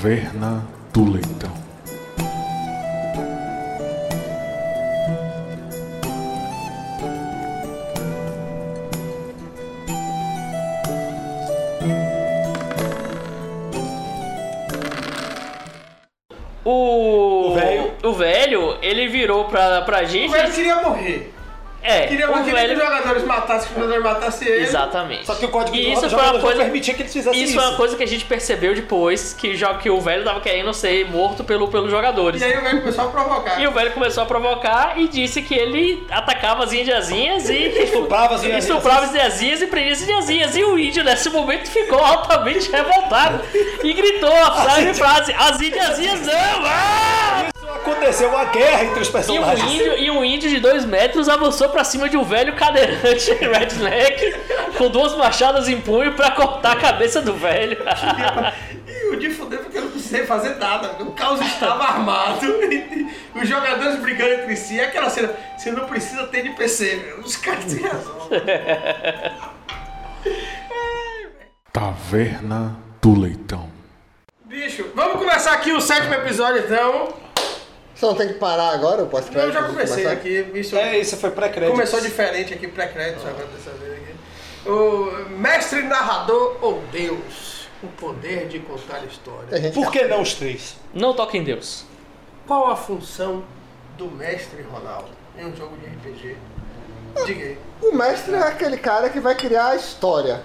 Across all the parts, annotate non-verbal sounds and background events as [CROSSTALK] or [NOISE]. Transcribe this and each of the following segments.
Taverna do Leitão. O, O velho. o velho, ele virou pra, pra O gente. velho queria morrer. É, Queria, o que velho. os jogadores matassem, que os jogadores matassem ele. Exatamente. Só que o código e de isso foi uma jogador coisa permitia que eles fizessem Isso isso. foi uma coisa que a gente percebeu depois, que, já, que o velho tava querendo ser morto pelo, pelos jogadores. E aí o velho começou a provocar. E o velho começou a provocar e disse que ele atacava as indiazinhas e [LAUGHS] Estuprava as indiazinhas. estuprava as indiazinhas e prendia as indiazinhas. E o índio, nesse momento, ficou altamente revoltado e gritou a frase, frase: As indiazinhas não! Ah! Aconteceu uma guerra entre os E um, personagens. índio, e um índio de dois metros avançou pra cima de um velho cadeirante [LAUGHS] redneck com duas machadas em punho pra cortar a cabeça do velho. [LAUGHS] E o de fuder porque eu não precisei fazer nada. O caos estava armado. [LAUGHS] Os jogadores brigando entre si. É aquela cena. Você não precisa ter NPC, meu. Os caras têm razão. Taverna do Leitão. Bicho, vamos começar aqui o sétimo episódio então. Você não tem que parar agora, eu posso Eu já comecei aqui. Isso É, isso foi pré-crédito. começou diferente aqui, pré-crédito agora dessa vez aqui. O mestre narrador ou Deus? O poder de contar história. Por que não os três? Não toque em Deus. Qual a função do mestre Ronaldo em um jogo de RPG? Diga aí. O mestre é aquele cara que vai criar a história.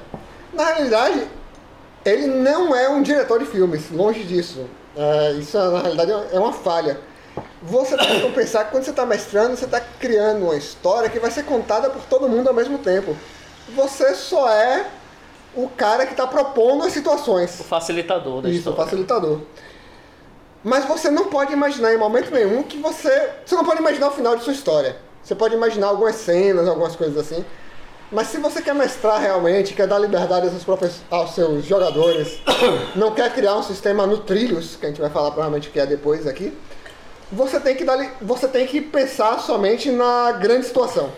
Na realidade, ele não é um diretor de filmes, longe disso. É, isso, na realidade, é uma falha. Você tem que pensar que quando você está mestrando, você está criando uma história que vai ser contada por todo mundo ao mesmo tempo. Você só é o cara que está propondo as situações. O facilitador da Isso, o história. facilitador. Mas você não pode imaginar em momento nenhum que você. Você não pode imaginar o final de sua história. Você pode imaginar algumas cenas, algumas coisas assim. Mas se você quer mestrar realmente, quer dar liberdade aos seus, aos seus jogadores, [COUGHS] não quer criar um sistema no trilhos, que a gente vai falar provavelmente que é depois aqui, você tem que, dar, você tem que pensar somente na grande situação.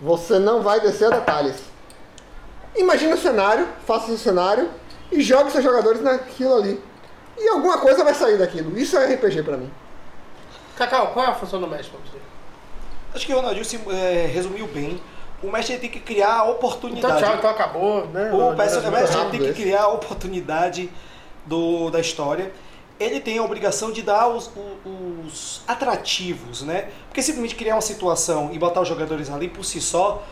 Você não vai descer a detalhes. Imagine o cenário, faça o cenário e jogue seus jogadores naquilo ali. E alguma coisa vai sair daquilo. Isso é RPG pra mim. Cacau, qual é a função do mestre pra você? Acho que o Ronaldinho se, é, resumiu bem. O mestre tem que criar a Então oportunidade. tchau, então acabou, né? O mestre, o mestre tem que criar a oportunidade do, da história. Ele tem a obrigação de dar os, o- os atrativos, né? Porque simplesmente criar uma situação e botar os jogadores ali por si só,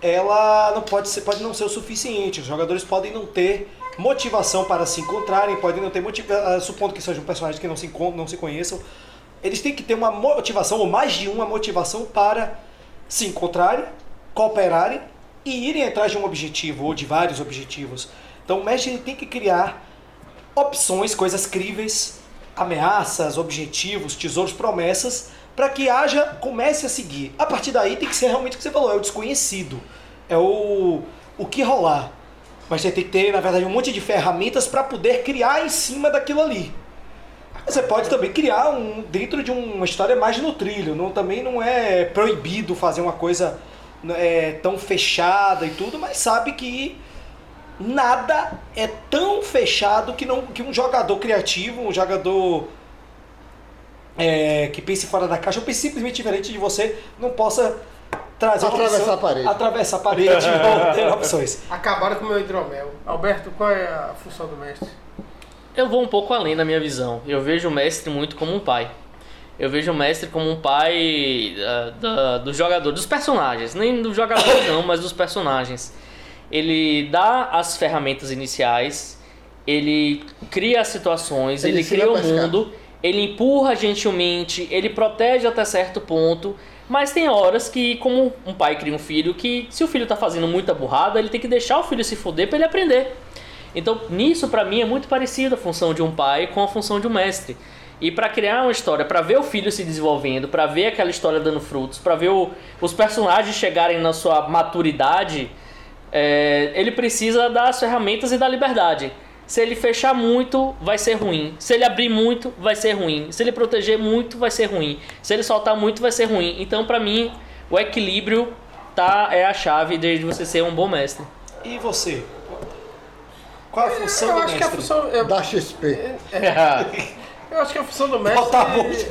ela não pode ser, pode não ser o suficiente. Os jogadores podem não ter motivação para se encontrarem, podem não ter motivação, supondo que sejam personagens que não se não se conheçam, eles têm que ter uma motivação ou mais de uma motivação para se encontrarem, cooperarem e irem atrás de um objetivo ou de vários objetivos. Então o mestre tem que criar opções, coisas críveis, ameaças, objetivos, tesouros, promessas, para que haja, comece a seguir. A partir daí tem que ser realmente o que você falou, é o desconhecido. É o, o que rolar. Mas você tem que ter, na verdade, um monte de ferramentas para poder criar em cima daquilo ali. Você pode também criar um dentro de uma história mais no trilho. Não, também não é proibido fazer uma coisa é, tão fechada e tudo, mas sabe que nada é tão fechado que, não, que um jogador criativo, um jogador é, que pense fora da caixa ou pense simplesmente diferente de você, não possa trazer Atravessar opção- a parede. Atravessar a parede [LAUGHS] ou ter opções. Acabaram com o meu hidromel. Alberto, qual é a função do mestre? Eu vou um pouco além na minha visão. Eu vejo o mestre muito como um pai. Eu vejo o mestre como um pai da, dos jogadores, dos personagens. Nem dos jogadores [COUGHS] não, mas dos personagens. Ele dá as ferramentas iniciais, ele cria as situações, Ele ele, cria o mundo, ele empurra gentilmente, ele protege até certo ponto. Mas tem horas que, como um pai cria um filho, que se o filho tá fazendo muita burrada, ele tem que deixar o filho se foder para ele aprender. Então, nisso pra mim é muito parecido a função de um pai com a função de um mestre. E pra criar uma história, pra ver o filho se desenvolvendo, pra ver aquela história dando frutos, pra ver o- os personagens chegarem na sua maturidade, é, ele precisa das ferramentas e da liberdade. Se ele fechar muito, vai ser ruim. Se ele abrir muito, vai ser ruim. Se ele proteger muito, vai ser ruim. Se ele soltar muito, vai ser ruim. Então, pra mim, o equilíbrio tá, é a chave de você ser um bom mestre. E você? Qual é a função eu do acho que a mestre? função. é- Da XP. Eu acho que a função do mestre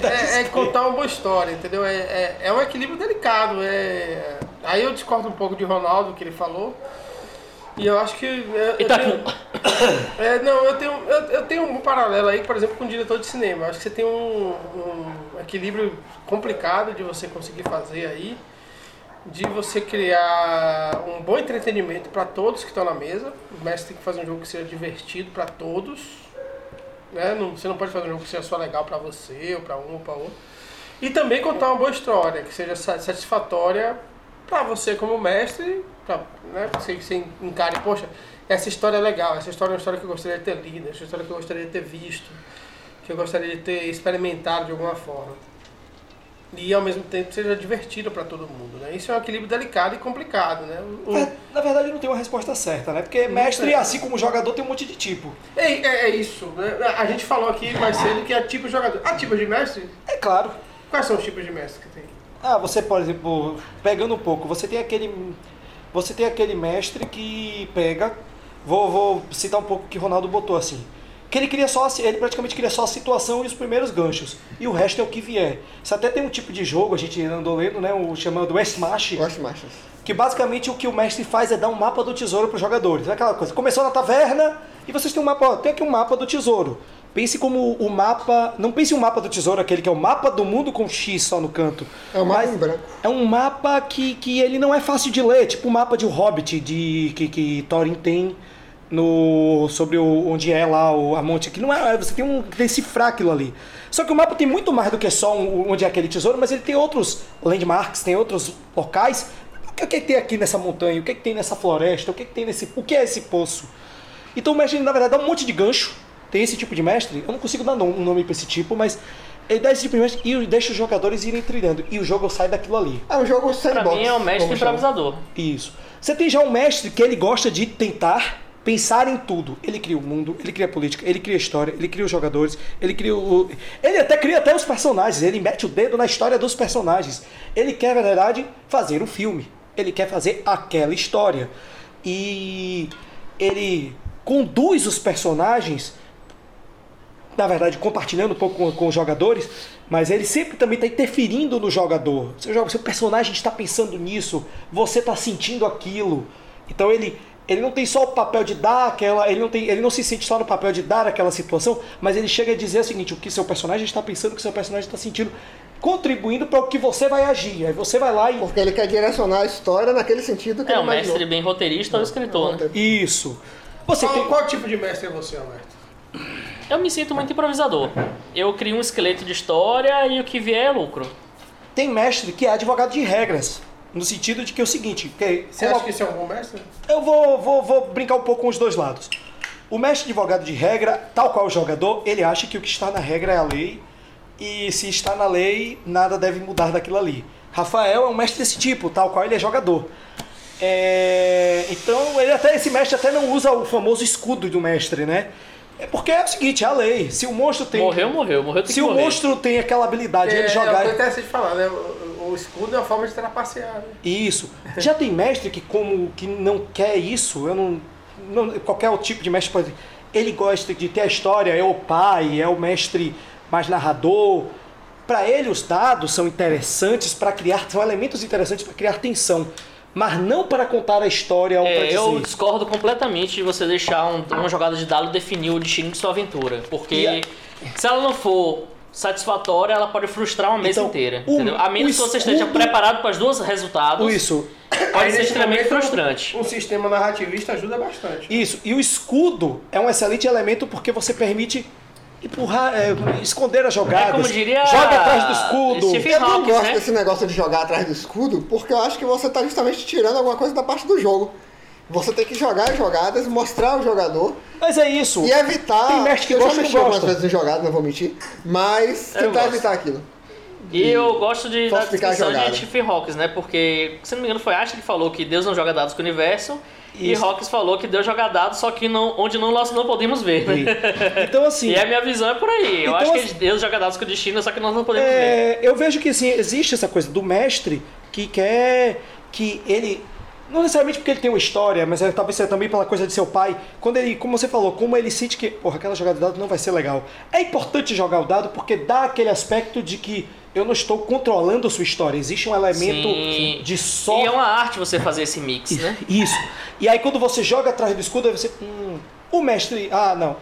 é, é contar uma boa história, entendeu? É, é, é um equilíbrio delicado. É... Aí eu discordo um pouco de Ronaldo, que ele falou. E eu acho que. é, eu Itacu. tenho- [COUGHS] é, não, eu tenho, eu, eu tenho um paralelo aí, por exemplo, com o diretor de cinema. Eu acho que você tem um, um equilíbrio complicado de você conseguir fazer aí, de você criar um bom entretenimento para todos que estão na mesa. O mestre tem que fazer um jogo que seja divertido para todos. Né? Não, você não pode fazer um jogo que seja só legal para você, ou para um, ou para outro. E também contar uma boa história, que seja sa- satisfatória para você como mestre, pra, né? Você, você encare, poxa, essa história é legal, essa história é uma história que eu gostaria de ter lido, essa história que eu gostaria de ter visto, que eu gostaria de ter experimentado de alguma forma. E ao mesmo tempo seja divertida para todo mundo, né? Isso é um equilíbrio delicado e complicado, né? O- É, Na verdade, não tem uma resposta certa, né? Porque mestre, assim como jogador, tem um monte de tipo. É, é, é isso, né? A gente falou aqui mais cedo que é tipo de jogador. Ah, tipo de mestre? É claro. Quais são os tipos de mestre que tem? Ah, você, por exemplo, pegando um pouco, você tem aquele. Você tem aquele mestre que pega. Vou, vou citar um pouco que o Ronaldo botou assim. Que ele cria só. Ele praticamente cria só a situação e os primeiros ganchos. E o resto é o que vier. Isso até tem um tipo de jogo, a gente andou lendo, né? O chamado West Smash. Gosto machas. Que basicamente o que o mestre faz é dar um mapa do tesouro para os jogadores. É aquela coisa. Começou na taverna e vocês têm um mapa. Ó, tem aqui um mapa do tesouro. Pense como o mapa. Não pense o mapa do tesouro, aquele que é o mapa do mundo com X só no canto. É um mapa em branco. É um mapa que, que ele não é fácil de ler, tipo o mapa de O Hobbit de, que, que Thorin tem no sobre o, onde é lá o, a monte aqui. Não é, você tem um decifrar aquilo ali. Só que o mapa tem muito mais do que só um- onde é aquele tesouro, mas ele tem outros landmarks, tem outros locais. O que, o que tem aqui nessa montanha? O que, que tem nessa floresta? O que, que tem nesse. O que é esse poço? Então o mestre, na verdade, dá um monte de gancho. Tem esse tipo de mestre. Eu não consigo dar um nome pra esse tipo, mas ele dá esse tipo de mestre e deixa os jogadores irem trilhando. E o jogo sai daquilo ali. É um jogo Pra sandbox. mim é o mestre improvisador. Isso. Você tem já um mestre que ele gosta de tentar pensar em tudo. Ele cria o mundo, ele cria a política, ele cria a história, ele cria os jogadores, ele cria o. Ele até cria até os personagens, ele mete o dedo na história dos personagens. Ele quer, na verdade, fazer um filme. Ele quer fazer aquela história. E ele conduz os personagens na verdade, compartilhando um pouco com, com os jogadores, mas ele sempre também está interferindo no jogador. Seu, jogo- seu personagem está pensando nisso, você está sentindo aquilo. Então ele, ele não tem só o papel de dar aquela. Ele não, tem, ele não se sente só no papel de dar aquela situação, mas ele chega a dizer o seguinte: o que seu personagem está pensando, o que seu personagem está sentindo, contribuindo para o que você vai agir. Aí você vai lá e. Porque ele quer direcionar a história naquele sentido que É ele um mestre bem roteirista ou escritor, né? Isso. Você Qual, tem. qual tipo de mestre é você, Alberto? Eu me sinto muito improvisador. Eu crio um esqueleto de história e o que vier é lucro. Tem mestre que é advogado de regras. No sentido de que é o seguinte, que Você como acha que isso é um bom mestre? Eu vou, vou, vou brincar um pouco com os dois lados. O mestre advogado de regra, tal qual o jogador, ele acha que o que está na regra é a lei e se está na lei, nada deve mudar daquilo ali. Rafael é um mestre desse tipo, tal qual ele é jogador. É, então, ele até, esse mestre até não usa o famoso escudo do mestre, né? É porque é o seguinte, é a lei. Se o monstro tem. Morreu, morreu. Morreu, tem Se que o morrer. monstro tem aquela habilidade de é, ele é jogar. eu interessei de falar, né? O, o escudo é uma forma de trapacear, né? Isso. Já tem mestre que como que não quer isso, eu não, não qualquer tipo de mestre pode. Ele gosta de ter a história, é o pai, é o mestre mais narrador. Para ele os dados são interessantes para criar, são elementos interessantes para criar tensão, mas não para contar a história ou para É, dizer. eu discordo completamente de você deixar um- uma jogada de dado definir o destino de sua aventura. Porque a- se ela não for satisfatória, ela pode frustrar uma mesa Então, inteira. o- entendeu? A menos que você esteja preparado para os dois resultados, Isso, pode ser extremamente momento, frustrante. Um sistema narrativista ajuda bastante. isso. E o escudo é um excelente elemento porque você permite empurrar, é, esconder as jogadas. É como diria Joga atrás do escudo. Stephen Eu não gosto né? desse negócio de jogar atrás do escudo, porque eu acho que você tá justamente tirando alguma coisa da parte do jogo. Você tem que jogar as jogadas, mostrar ao jogador Mas é isso. e evitar. Tem mestre que eu gosta já e mexi algumas vezes em jogadas, não vou mentir, mas Eu tentar gosto. evitar aquilo. E eu gosto de, da descrição jogada. de Stephen Hawking, né? Porque, se não me engano, foi Einstein que falou que Deus não joga dados com o universo. E Isso. Hawking falou que Deus joga dados, só que não, onde não, nós não podemos ver. né? Então, assim, [LAUGHS] E a minha visão é por aí. Eu Então, acho que assim- Deus joga dados com o destino, só que nós não podemos ver. é, eu vejo que assim, existe essa coisa do mestre que quer que ele Não necessariamente porque ele tem uma história, mas é, talvez seja também pela coisa de seu pai. Quando ele, como você falou, como ele sente que, porra, aquela jogada de dado não vai ser legal. É importante jogar o dado porque dá aquele aspecto de que eu não estou controlando sua história. Existe um elemento Sim. de E sorte. é uma arte você fazer esse mix, né? Isso. E aí quando você joga atrás do escudo, você. Hum, o mestre. Ah, não.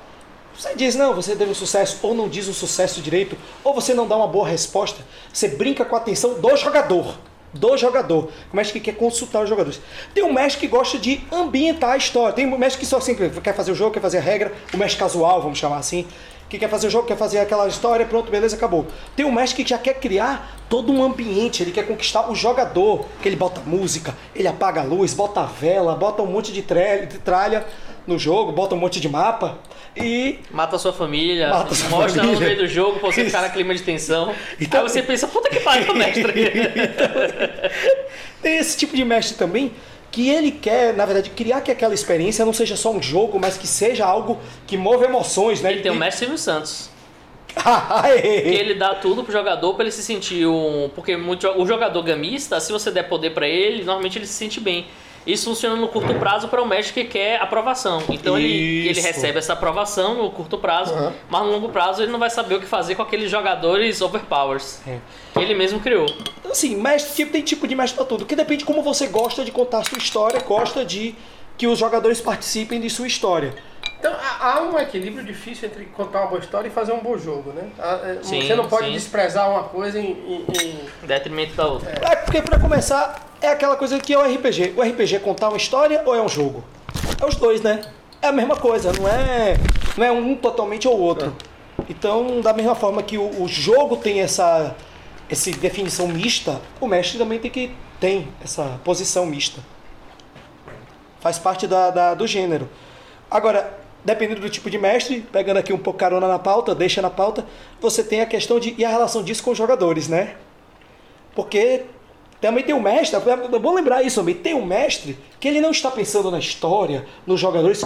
Você diz, não, você teve um sucesso, ou não diz o sucesso direito, ou você não dá uma boa resposta. Você brinca com a atenção do jogador. Do jogador. O mestre que quer consultar os jogadores. Tem um mestre que gosta de ambientar a história. Tem um mestre que só sempre quer fazer o jogo, quer fazer a regra. O mestre casual, vamos chamar assim. Que quer fazer o jogo, quer fazer aquela história, pronto, beleza, acabou. Tem um mestre que já quer criar todo um ambiente, ele quer conquistar o jogador. Que ele bota música, ele apaga a luz, bota a vela, bota um monte de tralha, de tralha no jogo, bota um monte de mapa. E Mata a sua família, Mata sua mostra no família. meio do jogo pra você Isso. ficar na clima de tensão. Então- Aí você pensa, puta que pariu, [LAUGHS] mestre. Tem esse tipo de mestre também que ele quer, na verdade, criar que aquela experiência não seja só um jogo, mas que seja algo que move emoções, né? Ele tem o mestre Silvio Santos. [LAUGHS] Que ele dá tudo pro jogador pra ele se sentir um. Porque muito, o jogador gamista, se você der poder pra ele, normalmente ele se sente bem. Isso funciona no curto prazo para o mestre que quer aprovação. Então ele, ele recebe essa aprovação no curto prazo, Aham. mas no longo prazo ele não vai saber o que fazer com aqueles jogadores overpowers É. que ele mesmo criou. Então, assim, mestre, tipo, tem tipo de mestre pra tudo. Que depende de como você gosta de contar a sua história, gosta de que os jogadores participem de sua história. Então há um equilíbrio difícil entre contar uma boa história e fazer um bom jogo, né? É, Sim, Você não pode sim. desprezar uma coisa em. em- em- Em detrimento da outra. É porque pra começar, é aquela coisa que é o RPG. O RPG é contar uma história ou é um jogo? É os dois, né? É a mesma coisa, não é, não é um totalmente ou outro. Então, da mesma forma que o, o jogo tem essa, essa definição mista, o mestre também tem que tem essa posição mista. Faz parte da, da- do gênero. Agora, dependendo do tipo de mestre, pegando aqui um pouco carona na pauta, deixa na pauta, você tem a questão de e a relação disso com os jogadores, né? Porque também tem um mestre, é bom lembrar isso também, tem um mestre que ele não está pensando na história, nos jogadores,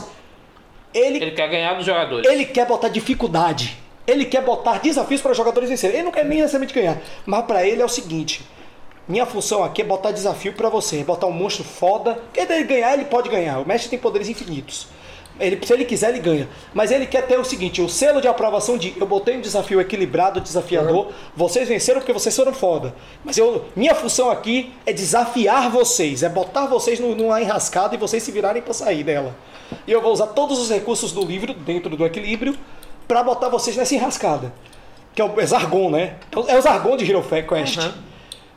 ele, Ele quer ganhar dos jogadores. ele quer botar dificuldade, ele quer botar desafios para os jogadores vencerem. Ele não quer nem necessariamente ganhar, mas para ele é o seguinte: minha função aqui é botar desafio para você, botar um monstro foda, ele ganhar, ele pode ganhar. O mestre tem poderes infinitos. Ele, se ele quiser, ele ganha. Mas ele quer ter o seguinte: o selo de aprovação de eu botei um desafio equilibrado, desafiador, vocês venceram porque vocês foram foda. Mas eu, minha função aqui é desafiar vocês, é botar vocês numa enrascada e vocês se virarem para sair dela. E eu vou usar todos os recursos do livro, dentro do equilíbrio, para botar vocês nessa enrascada. Que é o é Zargon, né? É o- É Zargon de Hero Quest. Uhum.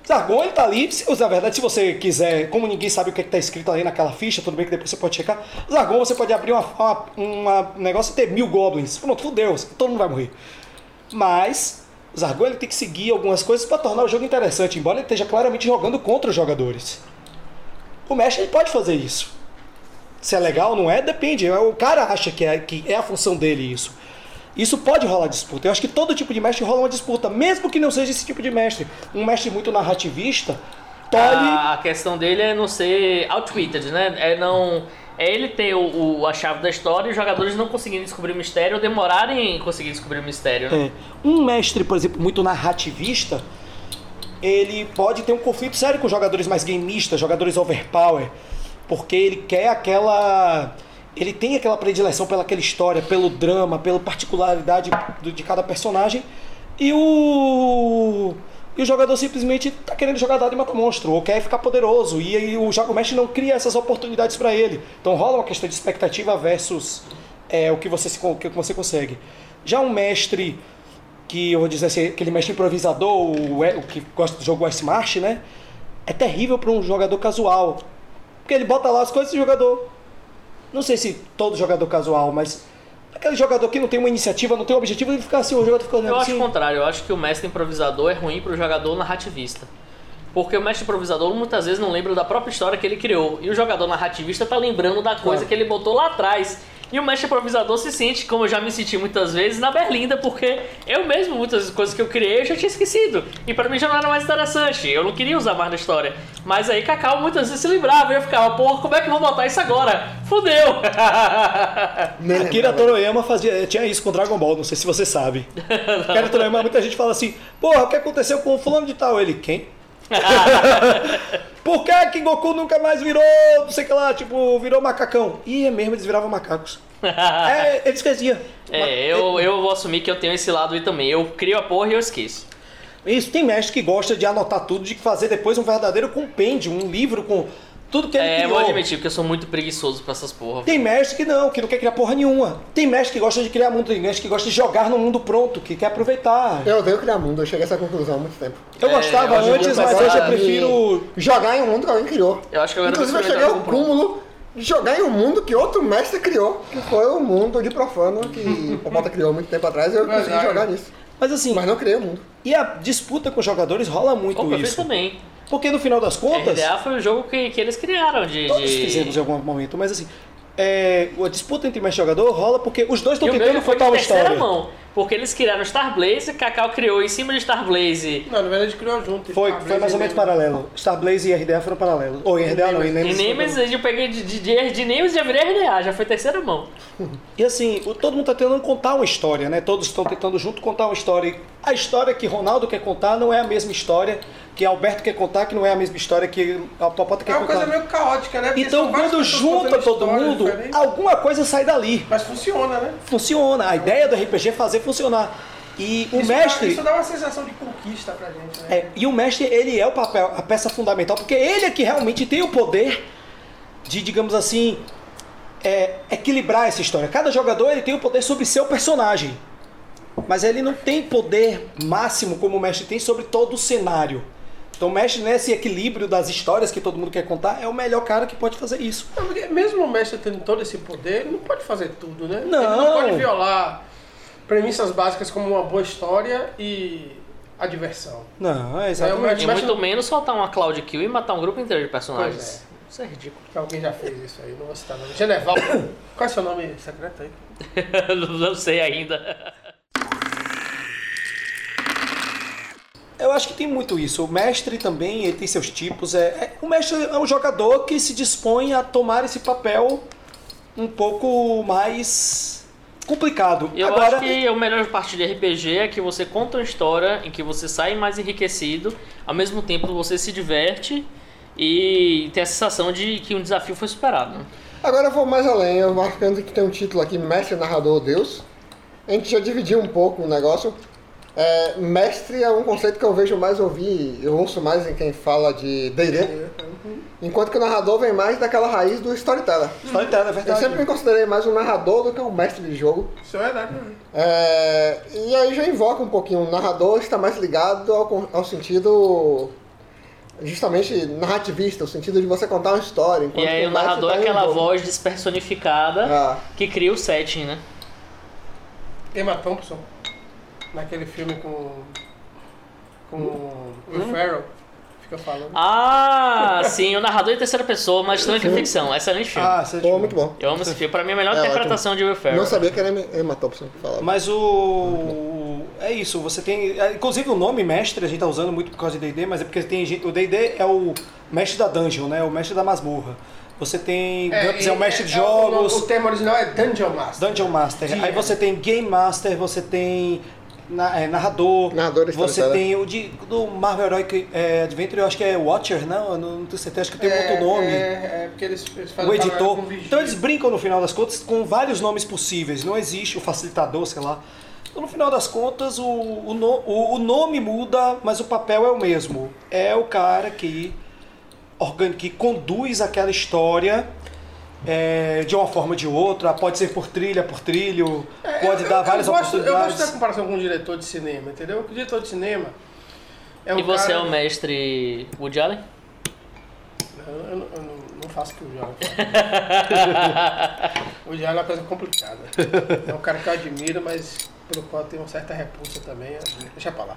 Zargon, ele tá ali, na verdade, se você quiser, como ninguém sabe o que, é que tá escrito ali naquela ficha, tudo bem que depois você pode checar. Zargon, você pode abrir uma, uma, um negócio e ter mil goblins. Pronto, fudeu, todo mundo vai morrer. Mas, o Zargon ele tem que seguir algumas coisas para tornar o jogo interessante, embora ele esteja claramente jogando contra os jogadores. O mestre pode fazer isso. Se é legal ou não é, depende. O cara acha que é, que é a função dele isso. Isso pode rolar disputa. Eu acho que todo tipo de mestre rola uma disputa, mesmo que não seja esse tipo de mestre. Um mestre muito narrativista, tolhe. A, questão dele é não ser outwitted, né? É não. É ele ter o, o- a chave da história e os jogadores não conseguirem descobrir o mistério ou demorarem em conseguir descobrir o mistério, né? É. Um mestre, por exemplo, muito narrativista, ele pode ter um conflito sério com jogadores mais gameistas, jogadores overpower, porque ele quer aquela. Ele tem aquela predileção pela aquela história, pelo drama, pela particularidade de cada personagem, e o. E o jogador simplesmente tá querendo jogar dado e matar monstro, ou quer ficar poderoso, e aí o jogo mestre não cria essas oportunidades para ele. Então rola uma questão de expectativa versus é, o que você, se, o que você consegue. Já um mestre que eu vou dizer assim, aquele mestre improvisador, o, o que gosta do jogo West March, né? É terrível para um jogador casual. Porque ele bota lá as coisas e o jogador. Não sei se todo jogador casual, mas aquele jogador que não tem uma iniciativa, não tem um objetivo, ele fica assim, o jogador fica olhando Eu acho assim. o contrário, eu acho que o mestre improvisador é ruim pro jogador narrativista. Porque o mestre improvisador muitas vezes não lembra da própria história que ele criou. E o jogador narrativista tá lembrando da coisa Claro. que ele botou lá atrás. E o mestre improvisador se sente, como eu já me senti muitas vezes, na Berlinda, porque eu mesmo, muitas coisas que eu criei, eu já tinha esquecido. E pra mim já não era mais interessante. Eu não queria usar mais na história. Mas aí Cacau muitas vezes se lembrava e eu ficava, porra, como é que eu vou botar isso agora? Fudeu! [LAUGHS] Akira. Toroyama fazia, tinha isso com Dragon Ball, não sei se você sabe. [LAUGHS] Akira Toroyama, muita gente fala assim, porra, o que aconteceu com o fulano de tal? Ele, quem? [LAUGHS] Por que que Goku nunca mais virou, não sei o que lá, tipo, virou macacão? E é mesmo, eles viravam macacos. [LAUGHS] é, eles esqueciam. É, eu, eu vou assumir que eu tenho esse lado aí também. Eu crio a porra e eu esqueço. Isso, tem mestre que gosta de anotar tudo, de fazer depois um verdadeiro compêndio, um livro com tudo que ele É, criou. vou admitir, porque eu sou muito preguiçoso pra essas porra. Tem mestre que não, que não quer criar porra nenhuma. Tem mestre que gosta de criar mundo, tem mestre que gosta de jogar no mundo pronto, que quer aproveitar. Eu odeio criar mundo, eu cheguei a essa conclusão há muito tempo. Eu É, gostava dia antes, eu mas hoje eu prefiro. Jogar em um mundo que alguém criou. Eu acho que agora Inclusive eu cheguei ao cúmulo de jogar em um mundo que outro mestre criou, que foi o mundo de profano que [LAUGHS] o Popota criou há muito tempo atrás e eu consegui jogar nisso. Mas assim, Mas não criei o mundo. e a disputa com os jogadores rola muito eu fiz isso. também. Porque no final das contas. RDA foi o jogo que, que eles criaram de. Todos de... fizemos em algum momento, mas assim. É, a disputa entre e jogador rola porque os dois estão tentando contar uma terceira história. mão. Porque eles criaram Star Blaze, Cacau criou em cima de Star Blaze. Não, na verdade a gente criou junto. Foi, foi mais ou menos paralelo. Star Blaze e RDA foram paralelos. Ou em RDA não, em Em Nemesis. Nemesis eu peguei de, de, de, de Nemesis já virei RDA, já foi terceira mão. [LAUGHS] E assim, o- todo mundo tá tentando contar uma história, né? Todos estão tentando junto contar uma história. E a história que Ronaldo quer contar não é a mesma história que Alberto quer contar, que não é a mesma história que a Popota É quer uma coisa contar. meio caótica, né? Porque Então, quando junta todo mundo, diferentes. alguma coisa sai dali. Mas funciona, né? Funciona. A ideia do RPG é fazer funcionar. E o isso mestre. Dá, isso dá uma sensação de conquista pra gente, né? É, e o mestre, ele é o papel, a peça fundamental, porque ele é que realmente tem o poder de, digamos assim, é, equilibrar essa história. Cada jogador ele tem o poder sobre seu personagem, mas ele não tem poder máximo como o mestre tem sobre todo o cenário. Então o mestre nesse equilíbrio das histórias que todo mundo quer contar é o melhor cara que pode fazer isso. Não, porque mesmo o mestre tendo todo esse poder, ele não pode fazer tudo, né? Não. Ele não pode violar premissas básicas como uma boa história e a diversão. Não, é É, exatamente. E Mas muito não- menos soltar uma Cloud Kill e matar um grupo inteiro de personagens. Pois Isso é ridículo. Alguém já fez isso aí, não vou citar nome. Geneval, [COUGHS] qual é seu nome secreto aí? [COUGHS] não sei ainda. Eu acho que tem muito isso. O mestre também ele tem seus tipos. É, é- o mestre é um jogador que se dispõe a tomar esse papel um pouco mais complicado. Eu Agora, acho que a melhor parte de RPG é que você conta uma história em que você sai mais enriquecido, ao mesmo tempo você se diverte e tem a sensação de que um desafio foi superado. né? Agora eu vou mais além, eu marcando que tem um título aqui, Mestre Narrador Deus. A gente já dividiu um pouco o negócio. É, mestre é um conceito que eu vejo mais ouvir, eu ouço mais em quem fala de D&D, enquanto que o narrador vem mais daquela raiz do storyteller. Storyteller, é Eu verdade. sempre me considerei mais um narrador do que um mestre de jogo. Isso é verdade. né? É, e aí já invoca um pouquinho, o narrador está mais ligado ao, ao sentido justamente narrativista, o sentido de você contar uma história. E aí o narrador tá é em um aquela jogo. voz despersonificada Ah. que cria o setting, né? Emma Thompson, naquele filme com. com Will Ferrell, fica falando. Ah, [LAUGHS] sim, o narrador em terceira pessoa, mas também foi ficção. Excelente filme. Ah, você Pô, muito bom. Eu amo esse filme. Pra mim, é a melhor É interpretação de Will Ferrell. Não sabia que era Emma Thompson que falava. Mas o. É isso, você tem. é, Inclusive o nome mestre a gente tá usando muito por causa de DD, mas é porque tem gente. O DD é o mestre da dungeon, né? O mestre da masmorra. Você tem. GURPS é, o mestre de é, jogos. O, o termo original é Dungeon Master. Dungeon Master. Sim. Aí você tem Game Master, você tem na- é, narrador, Narrador você tem o de, do Marvel Heroic é, Adventure, eu acho que é Watcher, não? Eu não tenho certeza, acho que tem um é, outro nome. É, é, porque eles, eles fazem o editor. Então eles brincam no final das contas com vários nomes possíveis. Não existe o facilitador, sei lá. Então no final das contas o, o, no- o- o nome muda, mas o papel é o mesmo. É o cara que, organ, que conduz aquela história é, de uma forma ou de outra. Pode ser por trilha, por trilho, É, pode eu- dar eu, várias eu gosto, Eu oportunidades. gosto da comparação com um diretor de cinema, entendeu? Porque o diretor de cinema é um E você cara... é o mestre Woody Allen? Eu, eu não- eu não, faço o que o Diário faz. [LAUGHS] o Diário é uma coisa complicada. É um cara que eu admiro, mas pelo qual eu tenho uma certa repulsa também. Deixa pra lá.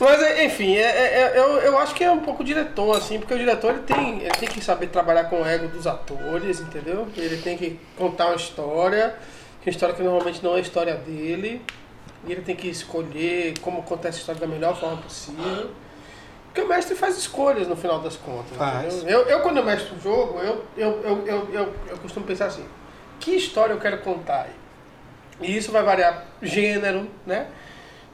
Mas, é, enfim, é, é- é- eu, eu acho que é um pouco diretor, assim, porque o diretor ele tem, ele tem que saber trabalhar com o ego dos atores, entendeu? Ele tem que contar uma história, que é uma história que normalmente não é a história dele. E ele tem que escolher como contar essa história da melhor forma possível. Porque o mestre faz escolhas no final das contas. Faz. Eu, eu, quando eu mestro o jogo, eu, eu, eu, eu, eu, eu costumo pensar assim: que história eu quero contar? E isso vai variar gênero, né?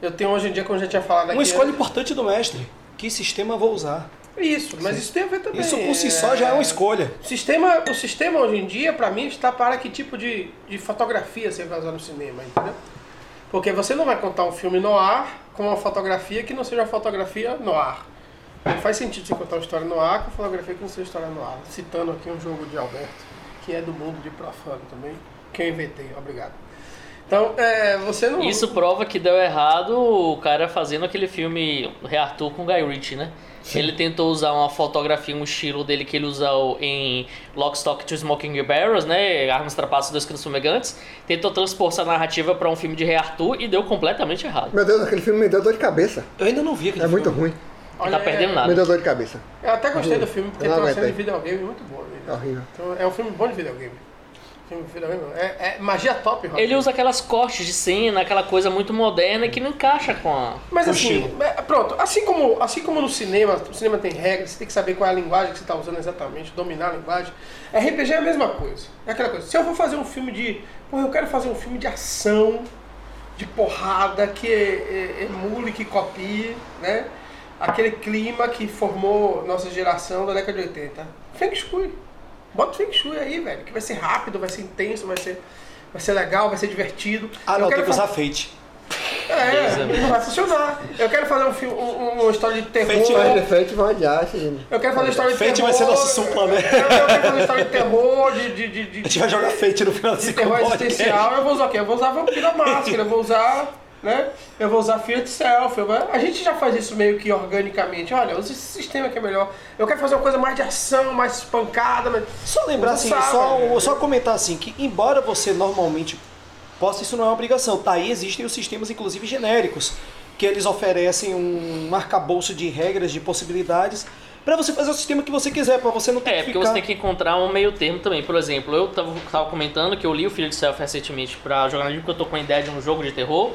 Eu tenho hoje em dia, como a gente tinha falado aqui. Uma escolha importante do mestre. Que sistema vou usar? Isso, mas isso tem a ver também. Isso por si só já é uma escolha. O sistema, o sistema hoje em dia, pra mim, está para que tipo de, de fotografia você vai usar no cinema, entendeu? Porque você não vai contar um filme no ar com uma fotografia que não seja uma fotografia no ar. Não faz sentido você contar uma história no ar com fotografia que não seja história no ar. Citando aqui um jogo de Alberto, que é do mundo de profano também, que eu inventei, obrigado. Então, é, você não. Isso prova que deu errado o cara fazendo aquele filme Rei Arthur com Guy Ritchie, né? Ele tentou usar uma fotografia, um estilo dele que ele usou em Lock, Stock to Smoking Barrels, né? Armas, Trapaços Dois Crimes Fumegantes. Tentou transpor essa narrativa para um filme de Rei Arthur e deu completamente errado. Meu Deus, aquele filme me deu dor de cabeça. Eu ainda não vi aquele É muito filme. ruim. Não tá perdendo Me nada. deu dor de cabeça. Eu até gostei do filme, porque tem uma cena de videogame muito boa. né? É horrível. Então, é um filme bom de videogame. É, é magia top, Rob. Ele usa aquelas cortes de cena, aquela coisa muito moderna que não encaixa com a. Mas assim, é, pronto, assim como, assim como no cinema, o cinema tem regras, você tem que saber qual é a linguagem que você está usando exatamente, dominar a linguagem. RPG é a mesma coisa. É aquela coisa. Se eu vou fazer um filme de. Pô, eu quero fazer um filme de ação, de porrada, que é, é, emule, que copie, né? Aquele clima que formou nossa geração da década de 80. Feng Shui. Bota o Feng Shui aí, velho, que vai ser rápido, vai ser intenso, vai ser, vai ser legal, vai ser divertido. Ah, Eu não, quero tem que usar Fate. é, não vai funcionar. Eu quero fazer um filme, um- uma história de terror. Fate defeito vão adiar esse filme. Eu quero fazer história de Fate terror. vai ser nosso supla, né? Eu eu quero fazer história de terror, de. de, de, de A gente vai jogar Fate no final desse de terror existencial. Eu vou usar o quê? Eu vou usar Vampira Máscara, eu vou usar. Né? Eu vou usar eu vou- A gente já faz isso meio que organicamente. Olha, usa esse sistema que é melhor. Eu quero fazer uma coisa mais de ação, mais pancada. Mas... Só lembrar assim, só, né? só comentar assim, que embora você normalmente possa, isso não é uma obrigação, tá aí existem os sistemas, inclusive genéricos, que eles oferecem um arcabouço de regras, de possibilidades, pra você fazer o sistema que você quiser, pra você não ter É, que porque ficar... você tem que encontrar um meio termo também. Por exemplo, eu tava, tava comentando que eu li o Filho de Self recentemente pra jogar no livro, porque eu tô com a ideia de um jogo de terror,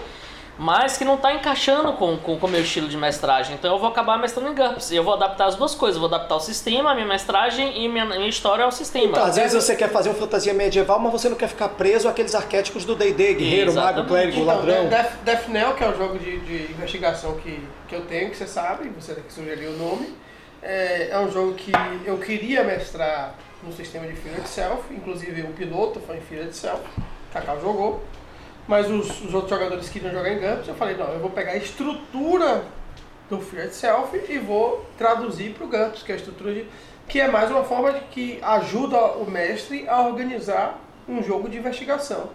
mas que não tá encaixando com com com o meu estilo de mestragem. Então eu vou acabar mestrando em GURPS. E eu vou adaptar as duas coisas. Eu vou adaptar o sistema, a minha mestragem e minha, minha história ao sistema. Então, às vezes você quer fazer uma fantasia medieval, mas você não quer ficar preso àqueles arquétipos do D&D, guerreiro, mago, Exatamente. clérigo, Então, ladrão. Death, Death Knell, que é o jogo de, de investigação que, que eu tenho, que você sabe, você que sugeriu o nome, é, é um jogo que eu queria mestrar no sistema de Fear Itself, inclusive o piloto foi em Fear Itself, Cacau jogou, mas os, os outros jogadores queriam jogar em GURPS, eu falei, não, eu vou pegar a estrutura do Fear Itself e vou traduzir para o GURPS, que é a estrutura de... que é mais uma forma de que ajuda o mestre a organizar um jogo de investigação.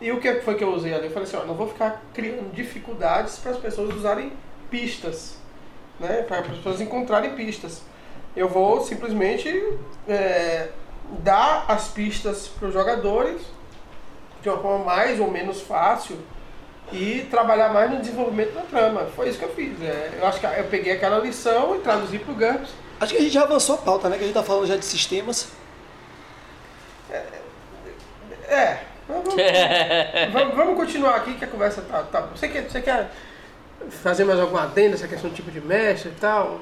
E o que foi que eu usei ali? Eu falei assim, ó, não vou ficar criando dificuldades para as pessoas usarem pistas, né? Para as pessoas encontrarem pistas. Eu vou simplesmente é, dar as pistas para os jogadores de uma forma mais ou menos fácil e trabalhar mais no desenvolvimento da trama. Foi isso que eu fiz. É, eu acho que eu peguei aquela lição e traduzi para o GURPS. Acho que a gente já avançou a pauta, né? Que a gente tá falando já de sistemas. É. Vamos, vamos, vamos continuar aqui que a conversa tá. tá você, quer, você quer fazer mais alguma adenda, essa questão do tipo de mestre e tal?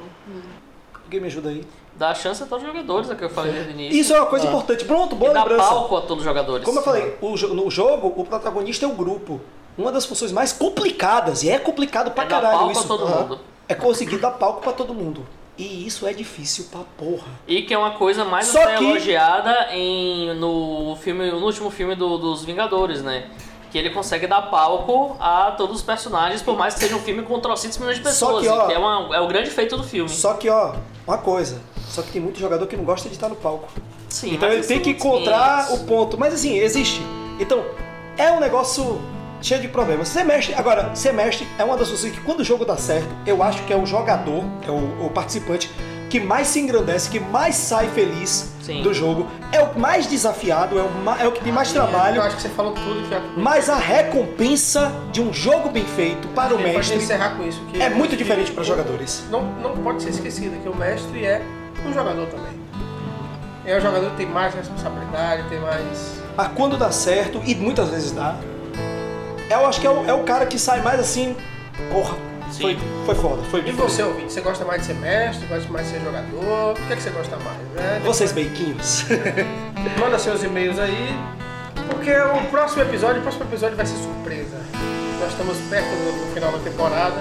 Alguém me ajuda aí? Dá chance a todos os jogadores, é o que eu falei desde o início. Isso é uma coisa importante. Pronto, boa e dá lembrança. palco a todos os jogadores. Como eu falei, o jo- no jogo, o protagonista é o grupo. Uma das funções mais complicadas, e é complicado pra é dar caralho palco isso, a todo Aham. mundo. é conseguir dar palco pra todo mundo. E isso é difícil pra porra. E que é uma coisa mais Só até que- elogiada em, no, filme, no último filme do- dos Vingadores, né? Que ele consegue dar palco a todos os personagens, por mais que seja um filme com trocentos milhões de Só pessoas. que, ó, e é, uma- é o grande feito do filme. Só que, ó, uma coisa. Só que tem muito jogador que não gosta de estar no palco. Sim, então ele tem que encontrar 500. o ponto. Mas assim, existe. Então, é um negócio cheio de problemas. Ser mestre, agora, ser mestre é uma das coisas que quando o jogo dá certo, eu acho que é o jogador, é o, o participante, que mais se engrandece, que mais sai feliz Sim. do jogo. É o mais desafiado, é o, ma- é o que tem mais trabalho. Eu acho que você falou tudo que é. Mas a recompensa de um jogo bem feito para o gente pode mestre encerrar com isso. Que é muito que diferente para jogadores. Não, não pode ser esquecido que o mestre é um jogador também. É o jogador que tem mais responsabilidade, tem mais. Mas quando dá certo, e muitas vezes dá, eu acho que é o, é o cara que sai mais assim, porra, Sim. foi, foi foda, foi E você, ouvinte, você gosta mais de ser mestre, gosta mais de ser jogador? O que, é que você gosta mais? Né? Vocês beiquinhos. [LAUGHS] Manda seus e-mails aí, porque o próximo episódio, o próximo episódio vai ser surpresa. Nós estamos perto do, do final da temporada.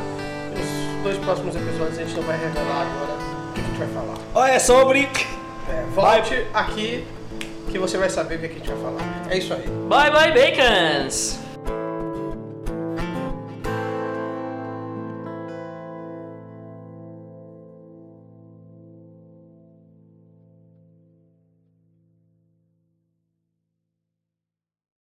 Os dois próximos episódios a gente não vai revelar agora que a gente vai falar. Olha, é sobre. É, volte aqui que você vai saber o que a gente vai falar. É isso aí. Bye bye, Bacons!